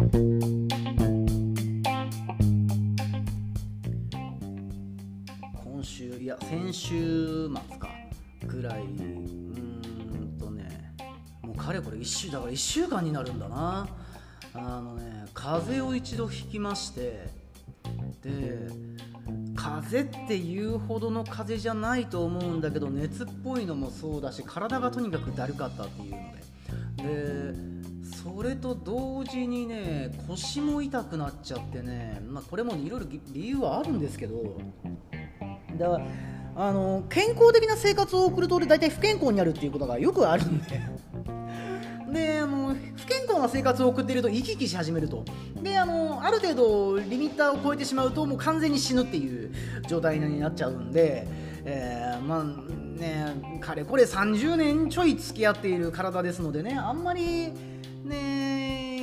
今週いや先週末かぐらいうんとねもうかれこれ1週だから1週間になるんだな。あのね風邪を一度ひきましてで風邪っていうほどの風邪じゃないと思うんだけど熱っぽいのもそうだし体がとにかくだるかったっていうので。でそれと同時にね腰も痛くなっちゃってね、まあ、これもいろいろ理由はあるんですけどだからあの健康的な生活を送ると大体不健康になるっていうことがよくあるんで。であの不健康な生活を送っていると生き生きし始めると。であのある程度リミッターを超えてしまうともう完全に死ぬっていう状態になっちゃうんで、えー、まあねかれこれ30年ちょい付き合っている体ですのでねあんまりね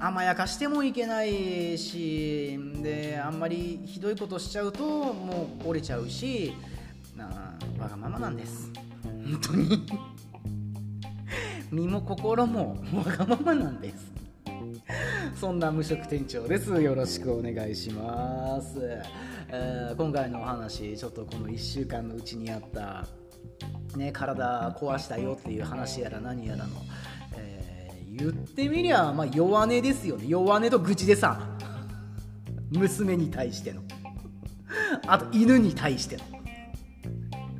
甘やかしてもいけないしであんまりひどいことしちゃうともう折れちゃうしなわがままなんです。本当に。身も心もわがままなんです。そんな無職店長です。よろしくお願いします、えー、今回のお話ちょっとこの1週間のうちにあったね、体壊したよっていう話やら何やらの、言ってみりゃ、まあ、弱音ですよね。弱音と愚痴でさ。娘に対しての。あと犬に対しての、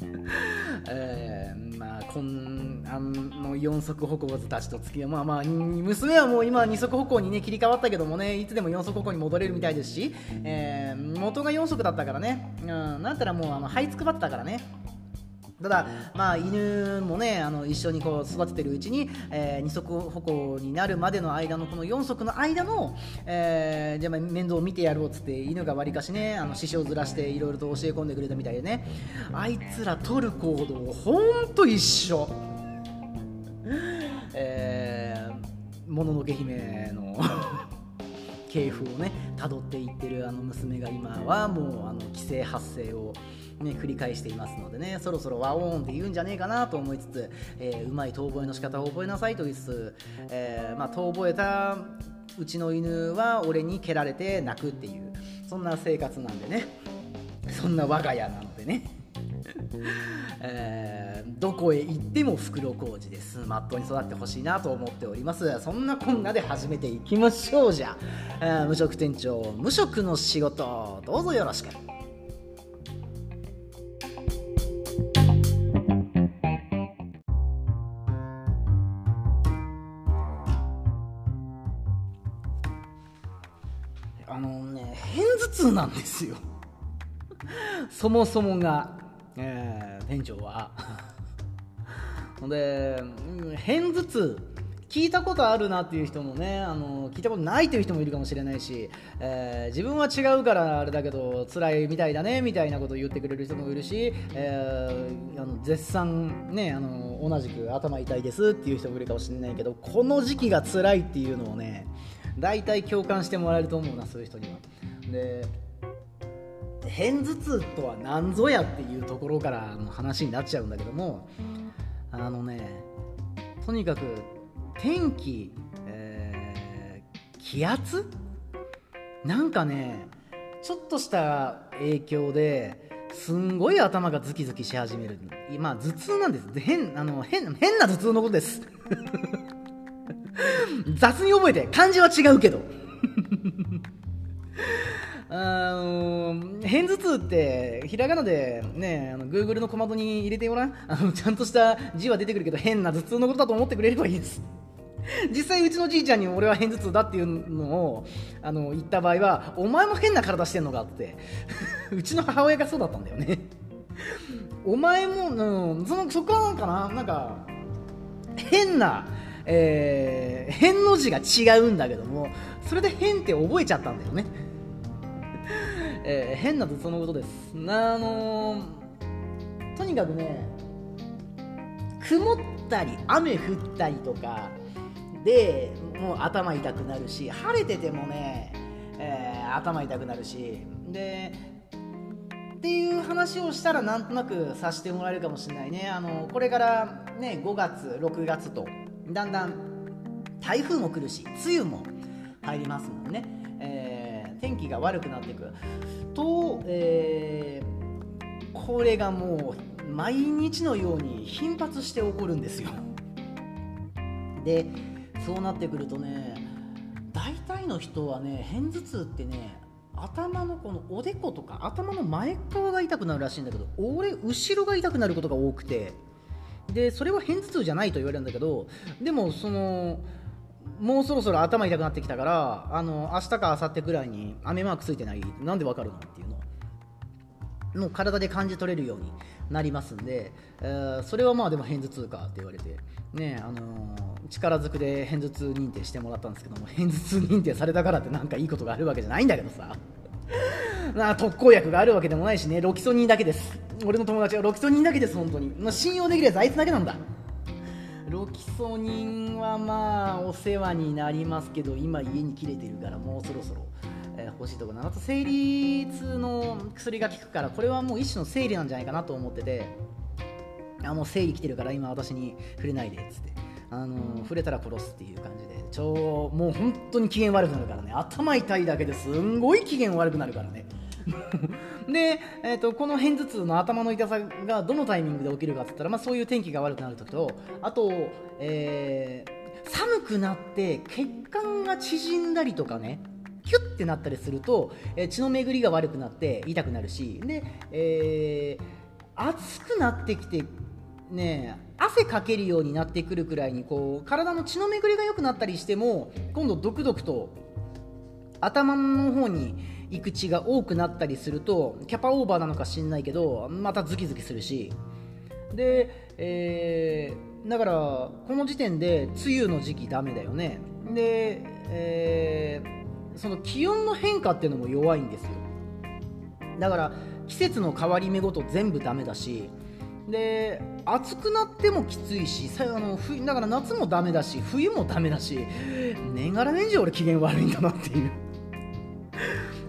えー、まあこんあの四足歩行たちと付き合う。まあまあ娘はもう今二足歩行にね切り替わったけどもねいつでも四足歩行に戻れるみたいですし、えー、元が四足だったからね、うん、なんたらもうあの這いつくばってたからね。ただ、まあ、犬もねあの一緒にこう育ててるうちに、えー、二足歩行になるまでの間のこの4足の間の、えー、じゃあ面倒を見てやろうっつって犬がわりかしねあの獅子をずらしていろいろと教え込んでくれたみたいでねあいつら取る行動ほんと一緒。えー、もののけ姫の 系譜をね辿っていってるあの娘が今はもうあの規制発生を。ね、繰り返していますのでねそろそろワオーンって言うんじゃねえかなと思いつつ、えー、うまい遠吠えの仕方を覚えなさいと言いつつ、えー、まあ、遠吠えたうちの犬は俺に蹴られて泣くっていうそんな生活なんでねそんな我が家なのでね。えー、どこへ行っても袋小路ですまっとうに育ってほしいなと思っております。そんなこんなで始めていきましょうじゃ、えー、無職店長無職の仕事どうぞよろしく。片頭痛なんですよそもそもが、えー、店長はで、うん、片頭痛聞いたことあるなっていう人もねあの聞いたことないという人もいるかもしれないし、えー、自分は違うからあれだけど辛いみたいだねみたいなことを言ってくれる人もいるし、えー、あの絶賛ねあの同じく頭痛いですっていう人もいるかもしれないけどこの時期が辛いっていうのをね大体共感してもらえると思うなそういう人には。で片頭痛とは何ぞやっていうところからの話になっちゃうんだけどもあのねとにかく天気、えー、気圧？なんかねちょっとした影響ですんごい頭がズキズキし始める。まあ頭痛なんです。変あの変変な頭痛のことです。雑に覚えて漢字は違うけど。あの片頭痛ってひらがなでねあの Google の小窓に入れてごらん。あのちゃんとした字は出てくるけど変な頭痛のことだと思ってくれればいいです。実際うちのじいちゃんに俺は片頭痛だっていうのをあの言った場合はお前も変な体してんのかって。うちの母親がそうだったんだよね。お前も、うん、そのそこはなんかななんか変なえー、変の字が違うんだけどもそれで変って覚えちゃったんだよね、えー、変なとそのことです。あのー、とにかくね曇ったり雨降ったりとかでもう頭痛くなるし晴れててもね、えー、頭痛くなるしでっていう話をしたらなんとなくさせてもらえるかもしれないね。あのこれからね5月6月とだんだん台風も来るし梅雨も入りますもんね、天気が悪くなっていく。と、えー、これがもう毎日のように頻発して起こるんですよ。でそうなってくるとね大体の人はね片頭痛ってね頭のこのおでことか頭の前側が痛くなるらしいんだけど俺後ろが痛くなることが多くて。でそれは片頭痛じゃないと言われるんだけどでもそのもうそろそろ頭痛くなってきたからあの明日か明後日ぐらいに雨マークついてないなんでわかるのっていうの。もう体で感じ取れるようになりますんで、えー、それはまあでも片頭痛かって言われて、ねあのー、力ずくで片頭痛認定してもらったんですけども片頭痛認定されたからってなんかいいことがあるわけじゃないんだけどさ。な特効薬があるわけでもないしねロキソニンだけです。俺の友達はロキソニンだけです本当に、まあ、信用できるやつあいつだけなんだ。ロキソニンはまあお世話になりますけど今家に切れてるからもうそろそろえ欲しいところなあと。生理痛の薬が効くからこれはもう一種の生理なんじゃないかなと思っててあもう生理来てるから今私に触れないでっつって。あの触れたら殺すっていう感じで。超もう本当に機嫌悪くなるからね。頭痛いだけですんごい機嫌悪くなるからね。で、えーと、この片頭痛の頭の痛さがどのタイミングで起きるかって言ったら、まあ、そういう天気が悪くなる時とあと、えー、寒くなって血管が縮んだりとかねキュッてなったりすると、えー、血の巡りが悪くなって痛くなるしで、えー、暑くなってきてね汗かけるようになってくるくらいにこう体の血の巡りが良くなったりしても今度ドクドクと頭の方に行く血が多くなったりするとキャパオーバーなのか知んないけどまたズキズキするし。で、えー、だからこの時点で梅雨の時期ダメだよね。で、えーその気温の変化っていうのも弱いんですよ。だから季節の変わり目ごと全部ダメだし。で暑くなってもきついしあの冬だから夏もダメだし冬もダメだし年がら年中俺機嫌悪いんだなっていう。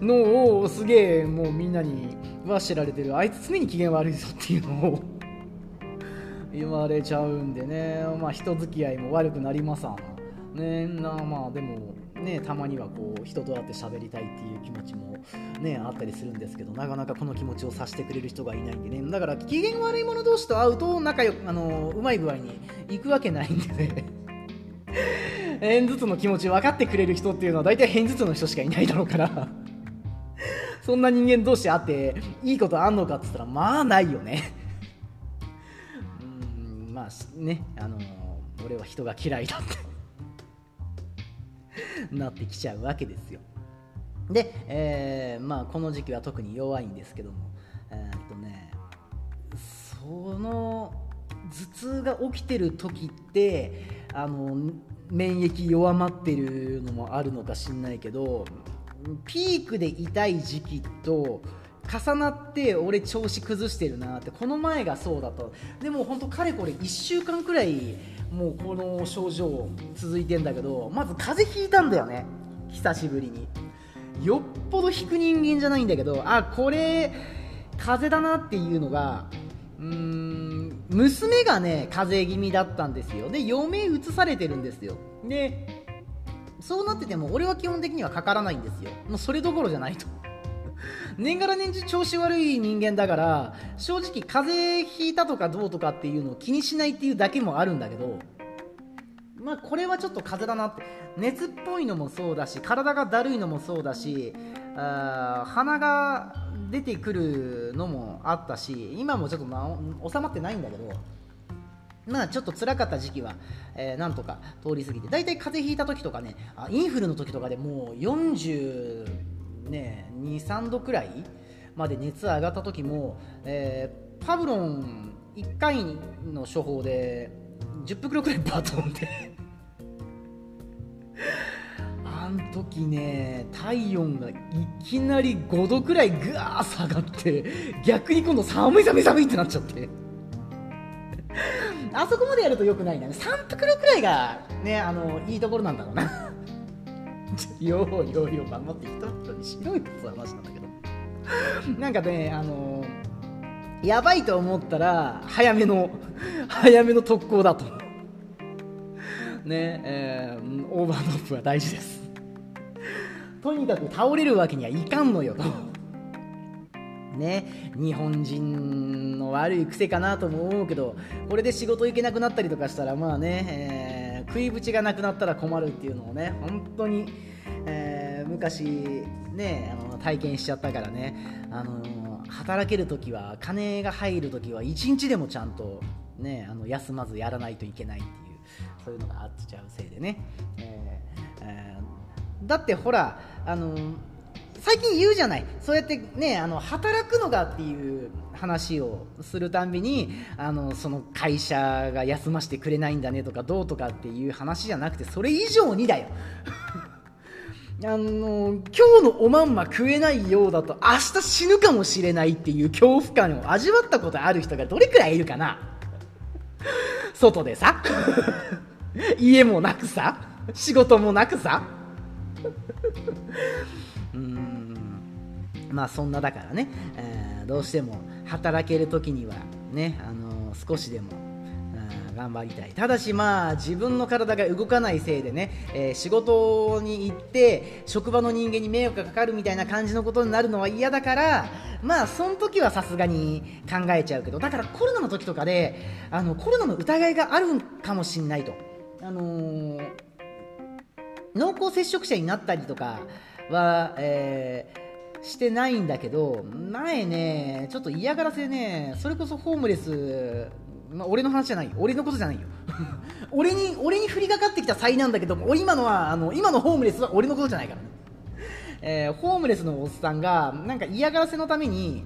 のをすげえもうみんなには知られてる。あいつ常に機嫌悪いぞっていうのを。言われちゃうんでね。まあ人付き合いも悪くなりますわな。ねなまあでもね、たまにはこう人と会って喋りたいっていう気持ちも、ね、あったりするんですけどなかなかこの気持ちを察してくれる人がいないんでね。だから機嫌悪い者同士と会うと仲良くあのうまい具合に行くわけないんでね。片頭痛の気持ち分かってくれる人っていうのは大体片頭痛の人しかいないだろうから。そんな人間同士会っていいことあんのかっつったらまあないよねうんまあねあの俺は人が嫌いだってなってきちゃうわけですよ。で、えー、まあ、この時期は特に弱いんですけども、えー、っとね、その頭痛が起きてる時ってあの免疫弱まってるのもあるのかしんないけどピークで痛い時期と重なって俺調子崩してるなってこの前がそうだと。でも本当かれこれ1週間くらいもうこの症状続いてんだけどまず風邪ひいたんだよね。久しぶりに。よっぽど引く人間じゃないんだけどあこれ風邪だなっていうのがうーん娘がね風邪気味だったんですよ。で嫁移されてるんですよ。でそうなってても俺は基本的にはかからないんですよ。もうそれどころじゃないと。年がら年中調子悪い人間だから正直風邪ひいたとかどうとかっていうのを気にしないっていうだけもあるんだけどまあこれはちょっと風邪だなって。熱っぽいのもそうだし体がだるいのもそうだしあ鼻が出てくるのもあったし今もちょっとな収まってないんだけどまあちょっと辛かった時期は、えー、なんとか通り過ぎて大体風邪ひいた時とかねあインフルの時とかでもう40ね23度くらいまで熱上がった時も、えー、パブロン1回の処方で10袋くらいバッと飲んで。あん時ね体温がいきなり5度くらいぐわー下がって逆に今度寒い寒い寒いってなっちゃって。あそこまでやるとよくないな3袋くらいがねあのいいところなんだろうな。ようようよう守って一袋にしろよって話なんだけど。なんかねあの、やばいと思ったら早めの 早めの特攻だと。ねえー、オーバードープは大事です。とにかく倒れるわけにはいかんのよと。ね。日本人の悪い癖かなとも思うけどこれで仕事行けなくなったりとかしたらまあね、えー、食いぶちがなくなったら困るっていうのをね本当に、えー、昔ねあの体験しちゃったからね。あの働ける時は金が入る時は1日でもちゃんとねあの休まずやらないといけないっていうそういうのがあっちゃうせいでね、えーえー、だってほらあの最近言うじゃない。そうやってねあの働くのがっていう話をするたんびにあのその会社が休ませてくれないんだねとかどうとかっていう話じゃなくてそれ以上にだよ。あの今日のおまんま食えないようだと明日死ぬかもしれないっていう恐怖感を味わったことある人がどれくらいいるかな。外でさ。家もなくさ。仕事もなくさ。うん。まあそんなだからね、えー、どうしても働ける時にはね、あのー、少しでも頑張りたい。ただしまあ自分の体が動かないせいでね、えー、仕事に行って職場の人間に迷惑がかかるみたいな感じのことになるのは嫌だからまあその時はさすがに考えちゃうけどだからコロナの時とかであのコロナの疑いがあるかもしんないと。あのー、濃厚接触者になったりとかは、えー、してないんだけど前ねちょっと嫌がらせねそれこそホームレスま、俺の話じゃないよ。俺のことじゃないよ。俺に俺に降りかかってきた災難だけども今のはあの今のホームレスは俺のことじゃないからね、えー、ホームレスのおっさんがなんか嫌がらせのために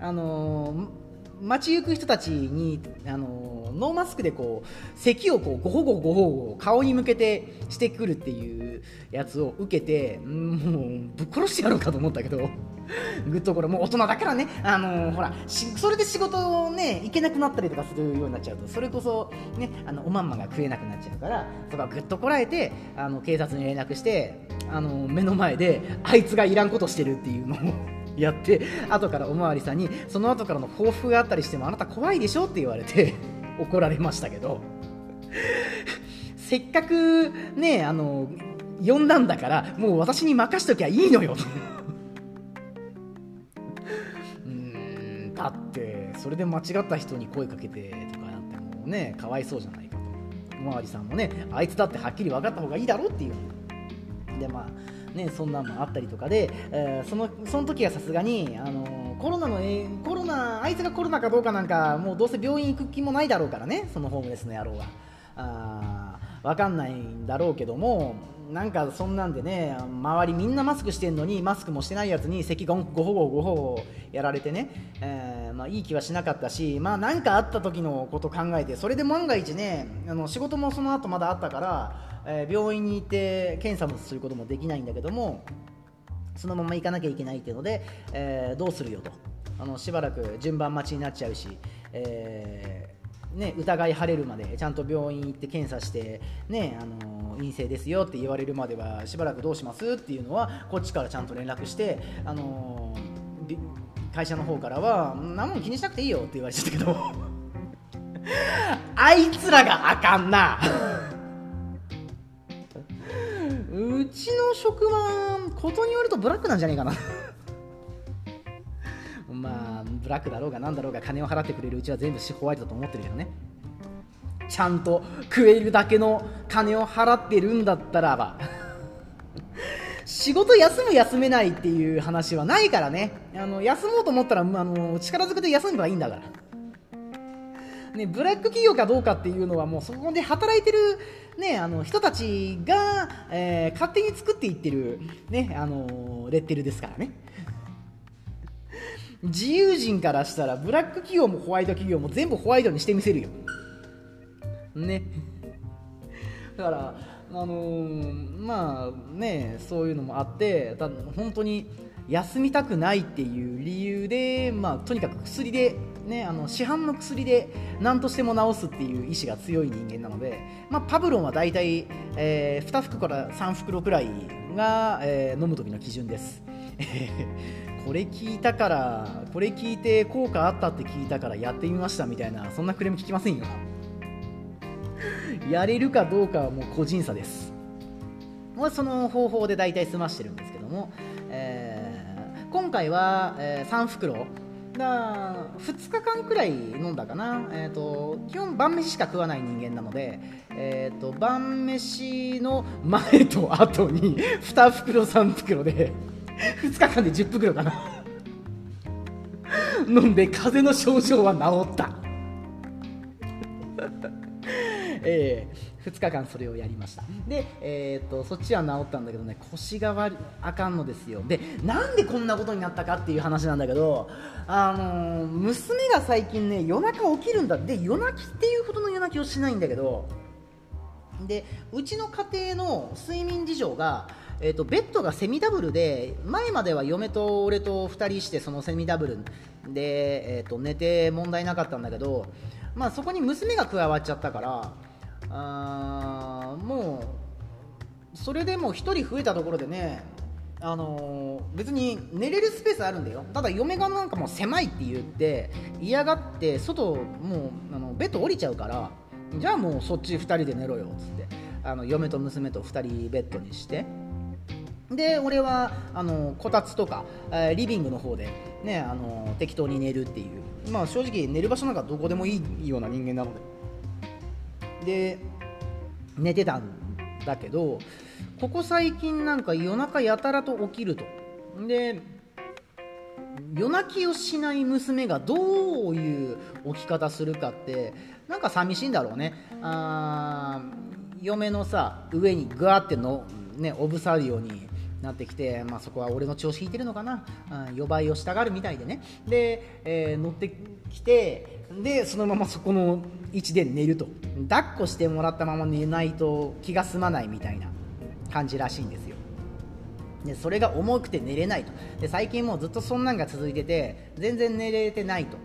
あのー街行く人たちに、あのノーマスクでこう咳をこうごほごごほご顔に向けてしてくるっていうやつを受けてもうぶっ殺してやろうかと思ったけど ぐっとこれもう大人だからね、あのほらそれで仕事をね行けなくなったりとかするようになっちゃうとそれこそねあのおまんまが食えなくなっちゃうからそこはぐっとこらえてあの警察に連絡してあの目の前であいつがいらんことしてるっていうのをやって後からおまわりさんにその後からの報復があったりしてもあなた怖いでしょって言われて 怒られましたけど。せっかくねあの呼んだんだからもう私に任しときゃいいのよ。と うんだってそれで間違った人に声かけてとかなってもうねかわいそうじゃないかと。おまわりさんもねあいつだってはっきり分かった方がいいだろっていう。でまあね、そんなんもあったりとかで、えー、そのその時はさすがに、あのコロナの、えー、コロナあいつがコロナかどうかなんかもうどうせ病院行く気もないだろうからねそのホームレスの野郎は。あ分かんないんだろうけどもなんかそんなんでね周りみんなマスクしてんのにマスクもしてないやつに咳ごごほごごほごやられてね、えー、まあ、いい気はしなかったしまあ何かあった時のこと考えてそれで万が一ねあの仕事もその後まだあったからえー、病院に行って検査もすることもできないんだけどもそのまま行かなきゃいけないっていうので、えー、どうするよと。あのしばらく順番待ちになっちゃうし、え、ね、疑い晴れるまでちゃんと病院行って検査して、ね、あの陰性ですよって言われるまではしばらくどうしますっていうのはこっちからちゃんと連絡して、あの会社の方からは何も気にしなくていいよって言われちゃったけど。あいつらがあかんな。うちの職場ことによるとブラックなんじゃねえかな。まあブラックだろうが何だろうが金を払ってくれるうちは全部ホワイトだと思ってるけどね。ちゃんと食えるだけの金を払ってるんだったらば仕事休む休めないっていう話はないからね。あの休もうと思ったらあの力ずくで休めばいいんだから。ね、ブラック企業かどうかっていうのはもうそこで働いてる、ね、あの人たちが、えー、勝手に作っていってる、ね、あのレッテルですからね。自由人からしたらブラック企業もホワイト企業も全部ホワイトにしてみせるよねだからあのー、まあねそういうのもあって本当に休みたくないっていう理由で、まあ、とにかく薬で、ね、あの市販の薬で何としても治すっていう意志が強い人間なので、まあ、パブロンは大体、えー、2袋から3袋くらいが、えー、飲む時の基準です。これ聞いたからこれ聞いて効果あったって聞いたからやってみましたみたいなそんなクレーム聞きませんよ。やれるかどうかはもう個人差です。まあ、その方法で大体済ましてるんですけども、えー、今回は、えー、3袋だ2日間くらい飲んだかな、えーと、基本晩飯しか食わない人間なので、えーと、晩飯の前と後に2袋3袋で2日間で10袋かな飲んで風邪の症状は治った。えー、2日間それをやりました。で、えーと、そっちは治ったんだけどね腰が悪あかんのですよ。でなんでこんなことになったかっていう話なんだけど、あのー、娘が最近ね夜中起きるんだ。で夜泣きっていうほどの夜泣きをしないんだけどでうちの家庭の睡眠事情がえーと、ベッドがセミダブルで前までは嫁と俺と2人してそのセミダブルで、えーと寝て問題なかったんだけど、まあ、そこに娘が加わっちゃったからあもうそれでもう1人増えたところでねあのー、別に寝れるスペースあるんだよ。ただ嫁がなんかもう狭いって言って嫌がって外もうあのベッド降りちゃうからじゃあもうそっち2人で寝ろよっつってあの嫁と娘と2人ベッドにして。で俺はあのこたつとか、え、リビングの方で、ね、あの適当に寝るっていう、まあ、正直寝る場所なんかどこでもいいような人間なので。で寝てたんだけどここ最近なんか夜中やたらと起きると。で夜泣きをしない娘がどういう起き方するかってなんか寂しいんだろうね。あ嫁のさ上にグワっての、ね、おぶさるようになってきて、まあ、そこは俺の調子引いてるのかな、うん、予売をしたがるみたいでね。で、えー、乗ってきてでそのままそこの位置で寝ると。抱っこしてもらったまま寝ないと気が済まないみたいな感じらしいんですよ。でそれが重くて寝れないと。で最近もうずっとそんなんが続いてて全然寝れてないと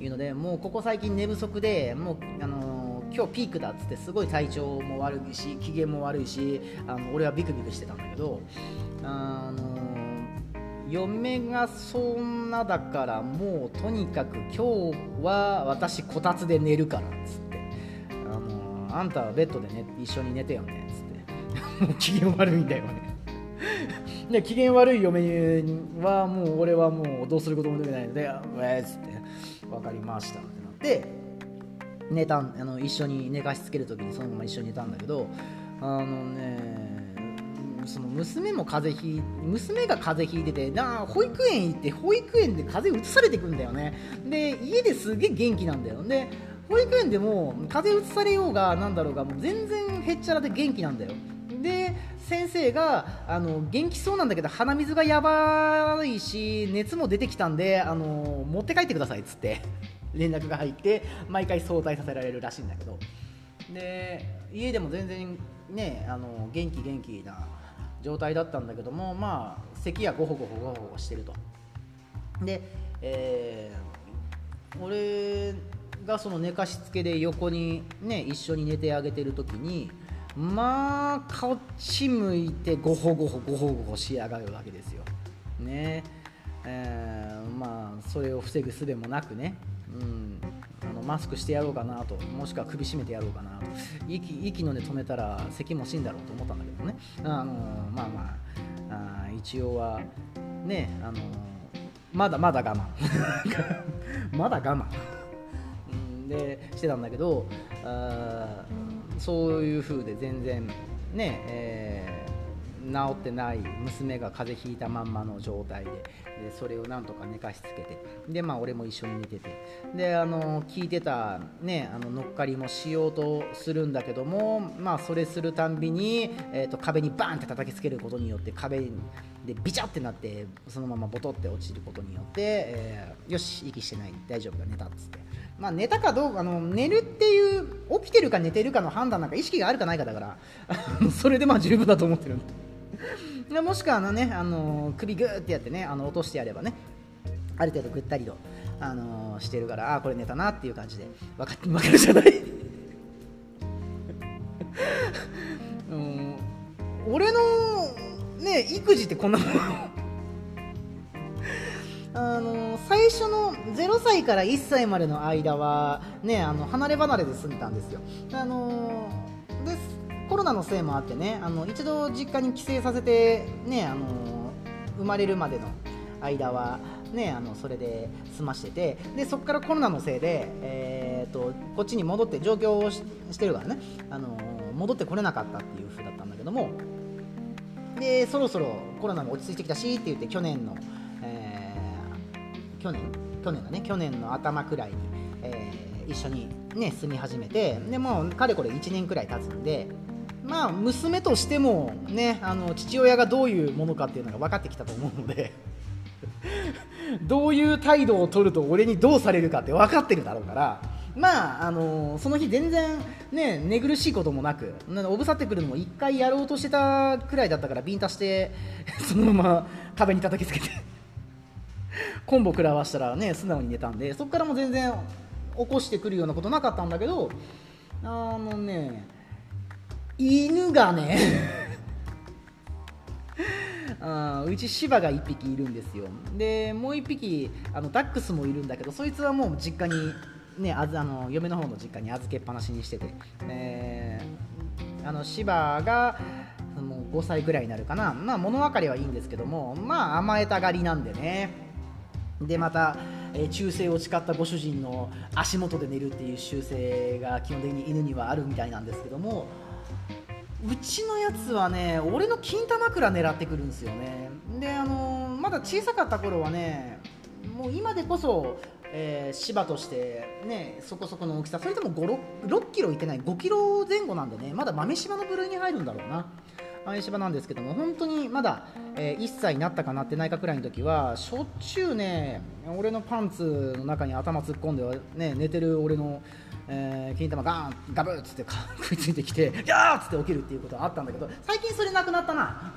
いうのでもうここ最近寝不足でもうあのー、今日ピークだっつってすごい体調も悪いし機嫌も悪いしあの俺はビクビクしてたんだけどあの嫁がそんなだからもうとにかく今日は私こたつで寝るからっつって。あのあんたはベッドで、ね、一緒に寝てよねっつって。もう機嫌悪いんだよね。で機嫌悪い嫁はもう俺はもうどうすることもできないので「えっ」つって「分かりました」ってなって。寝たあの一緒に寝かしつける時にそのまま一緒に寝たんだけどあのねその娘も風邪ひ娘が風邪ひいててな保育園行って保育園で風邪うつされてくんだよね。で家ですげえ元気なんだよ。で保育園でも風邪うつされようがなんだろうがもう全然へっちゃらで元気なんだよ。で先生があの元気そうなんだけど鼻水がやばいし熱も出てきたんであの持って帰ってくださいっつって。連絡が入って毎回早退させられるらしいんだけど。で家でも全然ねあの元気元気な状態だったんだけどもまあ咳やゴホゴホゴホゴしてると。で、えー、俺がその寝かしつけで横にね一緒に寝てあげてる時にまあこっち向いてゴホゴホゴホゴホしやがるわけですよ。ね。えー、まあそれを防ぐ術もなくね、うん、マスクしてやろうかなともしくは首絞めてやろうかなと息息の根止めたら咳も死んだろうと思ったんだけどねあのまあまああ一応はねあのまだまだ我慢。まだ我慢。でしてたんだけどあそういう風で全然ねえー治ってない娘が風邪ひいたまんまの状態ででそれをなんとか寝かしつけてでまあ俺も一緒に寝ててであの聞いてたねあの乗っかりもしようとするんだけどもまあそれするたんびに、えーと、壁にバーンって叩きつけることによって壁でビチャってなってそのままボトって落ちることによって、えー、よし息してない大丈夫だ寝たっつって。まあ、寝たかどうかあの寝るっていう起きてるか寝てるかの判断なんか意識があるかないかだから それでまあ十分だと思ってるんで。でもしくはあの、ね、あの首グーってやってねあの落としてやればねある程度ぐったりと、あのしてるからああこれ寝たなっていう感じで分か分かるじゃない？うん、俺のね育児ってこんなもん あの最初の0歳から1歳までの間は、ね、あの離れ離れで住んでたんですよ。あのコロナのせいもあってねあの一度実家に帰省させて、ね、あの生まれるまでの間は、ね、あのそれで済ましててでそこからコロナのせいで、えーと、こっちに戻って上京をしてるからね、あの戻ってこれなかったっていう風だったんだけどもでそろそろコロナも落ち着いてきたしって言って去年の、えー、去年去年だね去年の頭くらいに、えー、一緒に、ね、住み始めてでもうかれこれ1年くらい経つんでまあ娘としてもねあの父親がどういうものかっていうのが分かってきたと思うので どういう態度を取ると俺にどうされるかって分かってるだろうからまああのその日全然ね寝苦しいこともなくおぶさってくるのも1回やろうとしてたくらいだったからビンタして そのまま壁に叩きつけてコンボ食らわしたらね素直に寝たんでそこからも全然起こしてくるようなことなかったんだけどあのね犬がね。あうち芝が1匹いるんですよ。でもう1匹あのダックスもいるんだけどそいつはもう実家にねああの嫁の方の実家に預けっぱなしにしてて、えー、あの芝がもう5歳ぐらいになるかな。まあ物分かりはいいんですけどもまあ甘えたがりなんでね。でまた、えー、忠誠を誓ったご主人の足元で寝るっていう習性が基本的に犬にはあるみたいなんですけども。うちのやつはね俺の金玉枕狙ってくるんですよね。であの、まだ小さかった頃はねもう今でこそ、えー、芝としてねそこそこの大きさそれでも5 6キロいってない5キロ前後なんでねまだ豆柴の部類に入るんだろうな豆柴なんですけども本当にまだ、えー、1歳になったかなってないかくらいの時はしょっちゅうね俺のパンツの中に頭突っ込んでは、ね、寝てる俺のえー、金玉ガーンガブッつって食いついてきて「やー!」っつって起きるっていうことはあったんだけど最近それなくなったな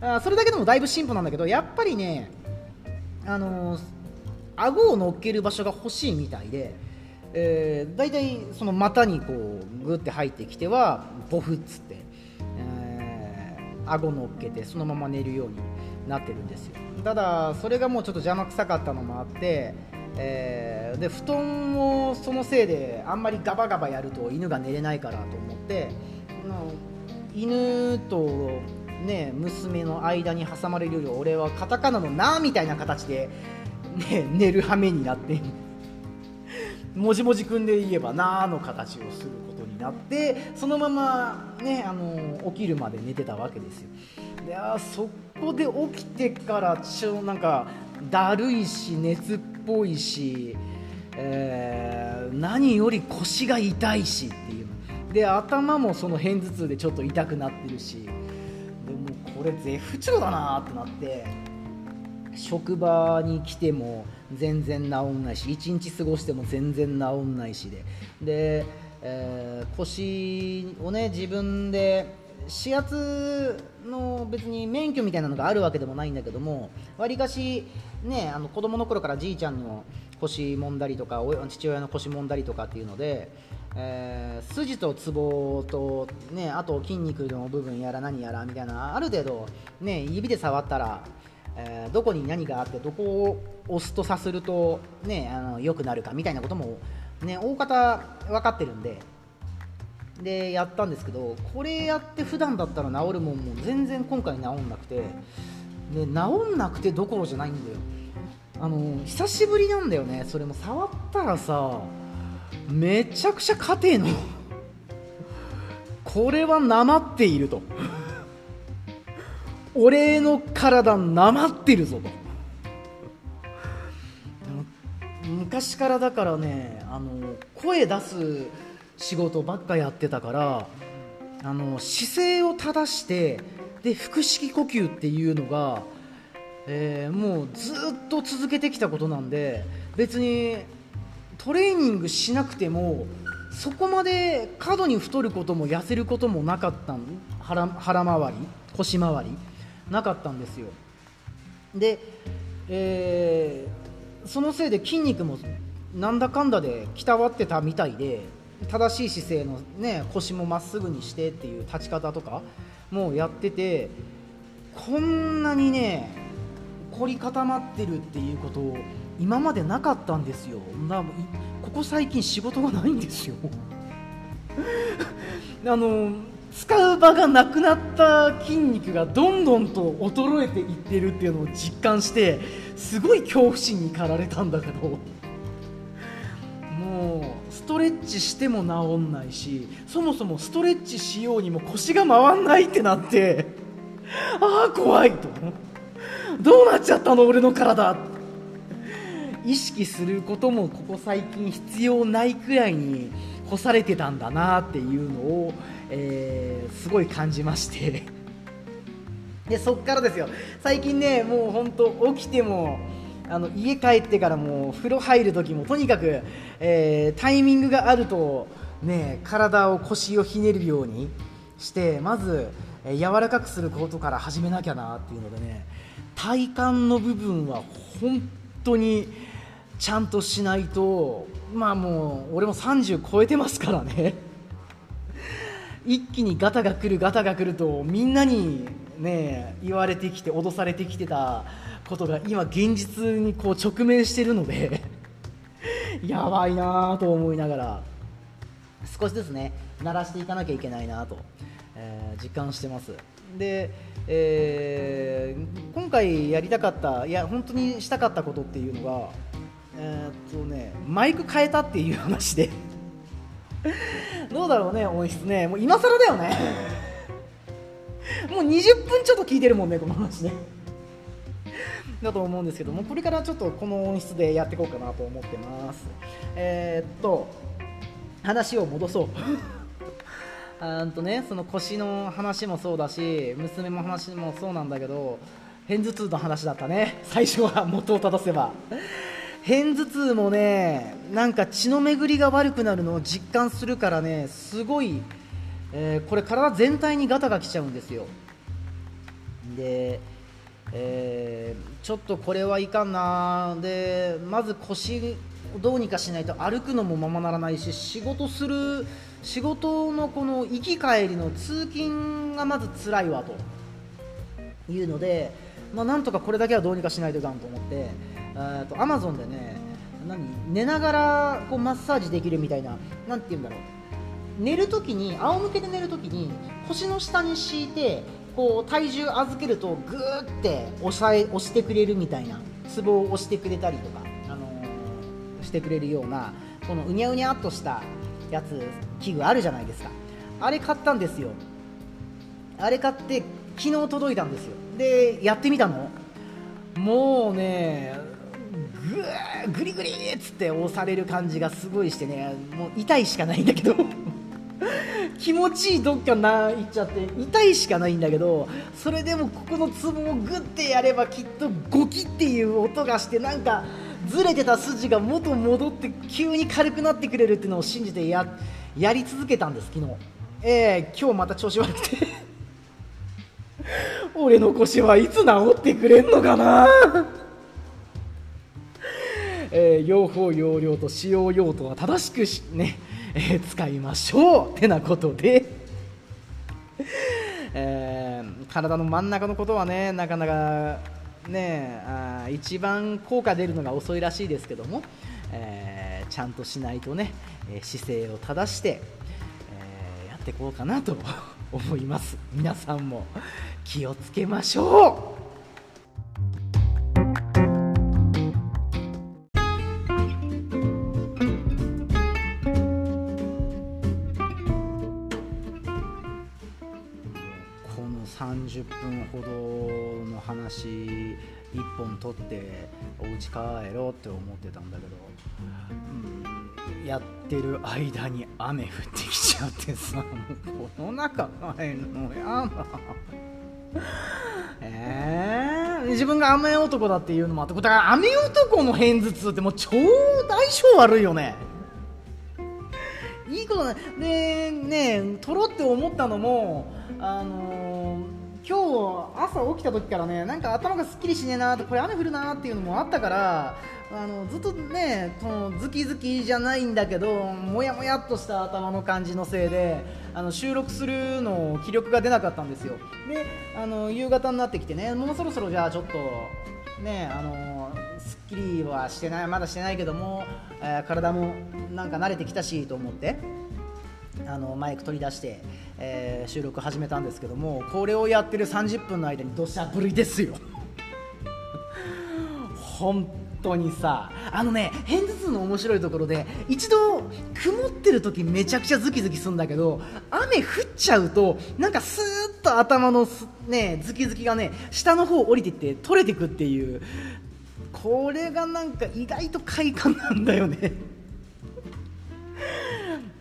あそれだけでもだいぶ進歩なんだけどやっぱりねあのー、顎を乗っける場所が欲しいみたいで、えー、大体その股にこうグッて入ってきてはボフっつって、えー、顎乗っけてそのまま寝るようになってるんですよ。ただそれがもうちょっと邪魔くさかったのもあってえー、で布団をそのせいであんまりガバガバやると犬が寝れないからと思って犬と、ね、娘の間に挟まれるより俺はカタカナの「な」みたいな形で、ね、寝る羽目になってもじもじくんで言えば「な」の形をすることになってそのまま、ね、あの起きるまで寝てたわけですよ。であそこで起きてからちょっとなんかだるいし熱っぽいし、えー、何より腰が痛いしっていう。で頭もその片頭痛でちょっと痛くなってるし。でもこれ絶不調だなってなって。職場に来ても全然治んないし1日過ごしても全然治んないしで。で、えー、腰をね自分で指圧の別に免許みたいなのがあるわけでもないんだけどもわりかしねあの子供の頃からじいちゃんの腰揉んだりとか父親の腰揉んだりとかっていうので、えー、筋とツボと、ね、あと筋肉の部分やら何やらみたいなある程度、ね、指で触ったら、えー、どこに何があってどこを押すとさすると、ね、あの良くなるかみたいなことも、ね、大方分かってるんで。でやったんですけどこれやって普段だったら治るもんも全然今回治んなくて。で治んなくてどころじゃないんだよ。あの久しぶりなんだよね。それも触ったらさめちゃくちゃ硬えの。これはなまっていると。俺の体なまってるぞと。昔からだからねあの声出す仕事ばっかやってたからあの姿勢を正してで腹式呼吸っていうのが、えー、もうずっと続けてきたことなんで別にトレーニングしなくてもそこまで過度に太ることも痩せることもなかった腹腹回り腰回り。なかったんですよ。で、えー、そのせいで筋肉もなんだかんだできたわってたみたいで正しい姿勢の、ね、腰もまっすぐにしてっていう立ち方とかもやっててこんなにね凝り固まってるっていうことを今までなかったんですよ。なここ最近仕事がないんですよ。あの使う場がなくなった筋肉がどんどんと衰えていってるっていうのを実感してすごい恐怖心に駆られたんだけどもうストレッチしても治んないしそもそもストレッチしようにも腰が回んないってなってああ怖いと。どうなっちゃったの俺の体。意識することもここ最近必要ないくらいに干されてたんだなっていうのを、えー、すごい感じまして。でそっからですよ。最近ねもう本当起きてもあの家帰ってからも風呂入る時もとにかく、えー、タイミングがあると、ね、体を腰をひねるようにしてまず、えー、柔らかくすることから始めなきゃなっていうのでね体幹の部分は本当にちゃんとしないとまあもう俺も30超えてますからね一気にガタが来るガタが来るとみんなにね言われてきて脅されてきてたことが今現実にこう直面してるので やばいなと思いながら。少しずつね鳴らしていかなきゃいけないなと、えー、実感してます。で、えー、今回やりたかったいや本当にしたかったことっていうのがえー、っとねマイク変えたっていう話で。どうだろうね音質ね。もう今更だよね。もう20分ちょっと聞いてるもんねこの話ね。だと思うんですけどもこれからちょっとこの音質でやっていこうかなと思ってます。えー、っと話を戻そう。あとねその腰の話もそうだし娘も話もそうなんだけど片頭痛の話だったね。最初は元を正せば。片頭痛もねなんか血の巡りが悪くなるのを実感するからねすごい、えー、これ体全体にガタが来ちゃうんですよ。で、えー、ちょっとこれはいかんな。でまず腰どうにかしないと歩くのもままならないし仕事する仕事のこの行き帰りの通勤がまず辛いわというので、まあ、なんとかこれだけはどうにかしないといかんと思って。アマゾンでね何？寝ながらこうマッサージできるみたいな何て言うんだろう。寝るときに仰向けで寝るときに腰の下に敷いてこう体重預けるとグーって押さえ押してくれるみたいなツボを押してくれたりとか、あのー、してくれるようなこのうにゃうにゃっとしたやつ器具あるじゃないですか。あれ買ったんですよ。あれ買って昨日届いたんですよ。でやってみたの。もうねぐーグリグリっつって押される感じがすごいしてねもう痛いしかないんだけど 気持ちいいどっかな行っちゃって痛いしかないんだけどそれでもここのツボをグッてやればきっとゴキっていう音がしてなんかずれてた筋が元戻って急に軽くなってくれるっていうのを信じてややり続けたんです昨日。えー、今日また調子悪くて。俺の腰はいつ治ってくれんのかな？えー、用法用量と使用用途は正しくしね、えー、使いましょうってなことで、えー、体の真ん中のことはねなかなかねあ一番効果出るのが遅いらしいですけども、えちゃんとしないとね姿勢を正して、えやっていこうかなと思います。皆さんも気をつけましょう。30分ほどの話1本取ってお家帰ろうって思ってたんだけど、うん、やってる間に雨降ってきちゃってさこの中帰るのやだ。えー、自分が雨男だっていうのもあってだから雨男の片頭痛ってもう超大性悪いよね。いいことないでね取ろって思ったのもあのー今日朝起きた時からねなんか頭がすっきりしねえなこれ雨降るなっていうのもあったからあのずっとねそのズキズキじゃないんだけどもやもやっとした頭の感じのせいであの収録するの気力が出なかったんですよ。であの夕方になってきてねもうそろそろじゃあちょっとねあのすっきりはしてないまだしてないけども、えー、体もなんか慣れてきたしと思って。あのマイク取り出して、えー、収録始めたんですけどもこれをやってる30分の間に土砂降りですよ。本当にさあのね片頭痛の面白いところで一度曇ってる時めちゃくちゃズキズキするんだけど雨降っちゃうとなんかスーッと頭のねズキズキがね下の方降りてって取れてくっていう。これがなんか意外と快感なんだよね。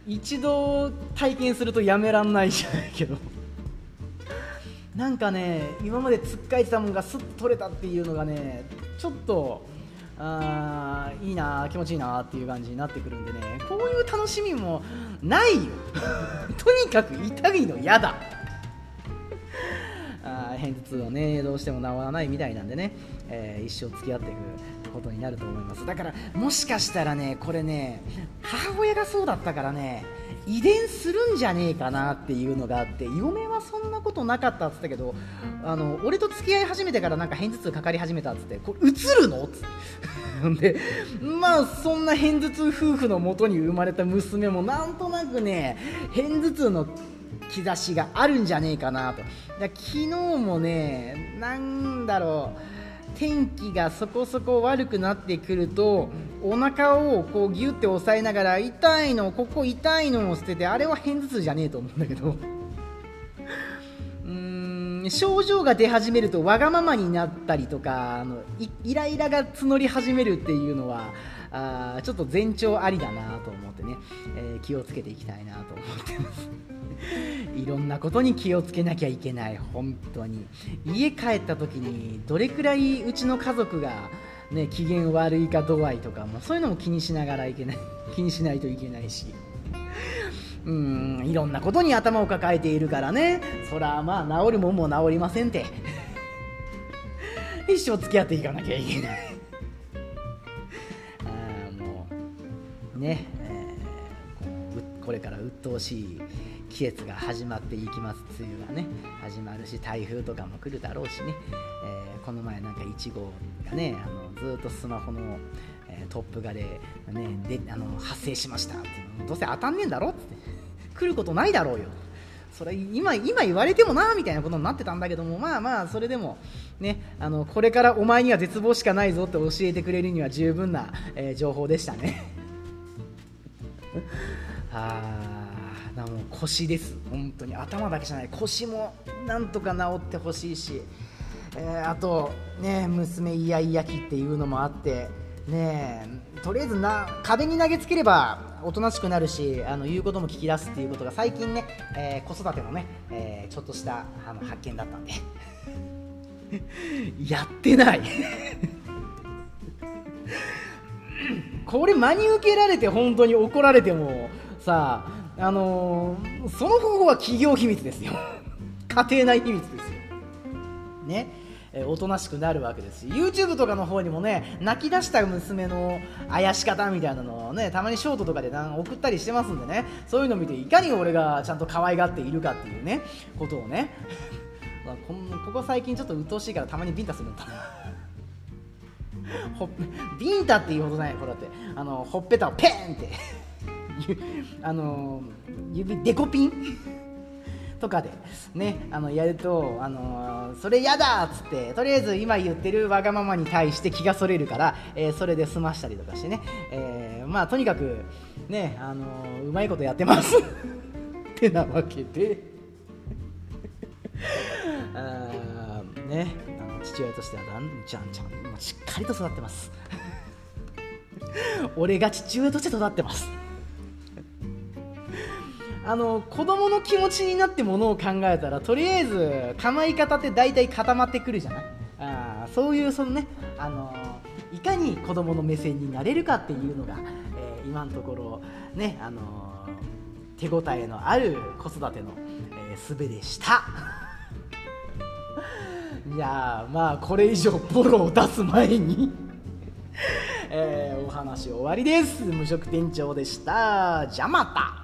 一度体験するとやめらんないじゃないけど。なんかね今までつっかえてたもんがすっと取れたっていうのがねちょっとあいいな気持ちいいなっていう感じになってくるんでね。こういう楽しみもないよ。とにかく痛いの嫌だ。あ片頭痛はねどうしても治らないみたいなんでね、えー、一生付き合っていく。ことになると思いますだからもしかしたらねこれね母親がそうだったからね遺伝するんじゃねえかなっていうのがあって嫁はそんなことなかったっつったけどあの俺と付き合い始めてからなんか片頭痛かかり始めたっつってこれ映るのっつって。でまあそんな片頭痛夫婦のもとに生まれた娘もなんとなくね片頭痛の兆しがあるんじゃねえかなと。だ昨日もねなんだろう。天気がそこそこ悪くなってくるとお腹をこうギュッて押さえながら痛いのここ痛いのを捨ててあれは片頭痛じゃねえと思うんだけど。うーん症状が出始めるとわがままになったりとかあのイライラが募り始めるっていうのはあちょっと前兆ありだなと思ってね、えー、気をつけていきたいなと思ってます。いろんなことに気をつけなきゃいけない。本当に。家帰った時にどれくらいうちの家族がね、機嫌悪いか度合いとかもそういうのも気にしながらいけない。気にしないといけないし。うんいろんなことに頭を抱えているからね。そらまあ治るもんも治りませんって。一生付き合っていかなきゃいけない。あもう。ね、えー、これから鬱陶しい季節が始まっていきます。梅雨がね始まるし台風とかも来るだろうしね、えー、この前なんか1号がねあのずっとスマホの、えー、トップ画で,、ね、であの発生しましたってどうせ当たんねえんだろって。来ることないだろうよ。それ今今言われてもなみたいなことになってたんだけども。まあまあそれでもねあのこれからお前には絶望しかないぞって教えてくれるには十分な、えー、情報でしたね。あだもう腰です。本当に。頭だけじゃない。腰もなんとか治ってほしいし、えー、あとね娘イヤイヤ期っていうのもあって。ねとりあえずな壁に投げつければおとなしくなるしあの言うことも聞き出すっていうことが最近ね、えー、子育てのね、えー、ちょっとしたあの発見だったんで。やってない。これ真に受けられて本当に怒られてもさああのー、その方法は企業秘密ですよ。家庭内秘密ですよ。ね。えおとなしくなるわけです。し YouTube とかの方にもね泣き出した娘のあやし方みたいなのをねたまにショートとかでなん送ったりしてますんでね。そういうのを見ていかに俺がちゃんと可愛がっているかっていうねことをね。ここ最近ちょっと鬱陶しいからたまにビンタするんだ ほビンタっていうほどないほらって。あのほっぺたをペンって。あの指デコピン？とかでねあのやるとあのそれやだっつってとりあえず今言ってるわがままに対して気がそれるから、えー、それで済ましたりとかしてね、えー、まあとにかくねあのうまいことやってます。ってなわけで。あねあの父親としてはだんちゃんちゃんしっかりと育ってます。俺が父親として育ってます。あの子供の気持ちになってものを考えたらとりあえず構い方って大体固まってくるじゃない？あそういうそのねあのいかに子供の目線になれるかっていうのが、えー、今のところねあの手応えのある子育ての、えー、術でした。いやまあこれ以上ボロを出す前に えー、お話終わりです。無職店長でした。じゃまた。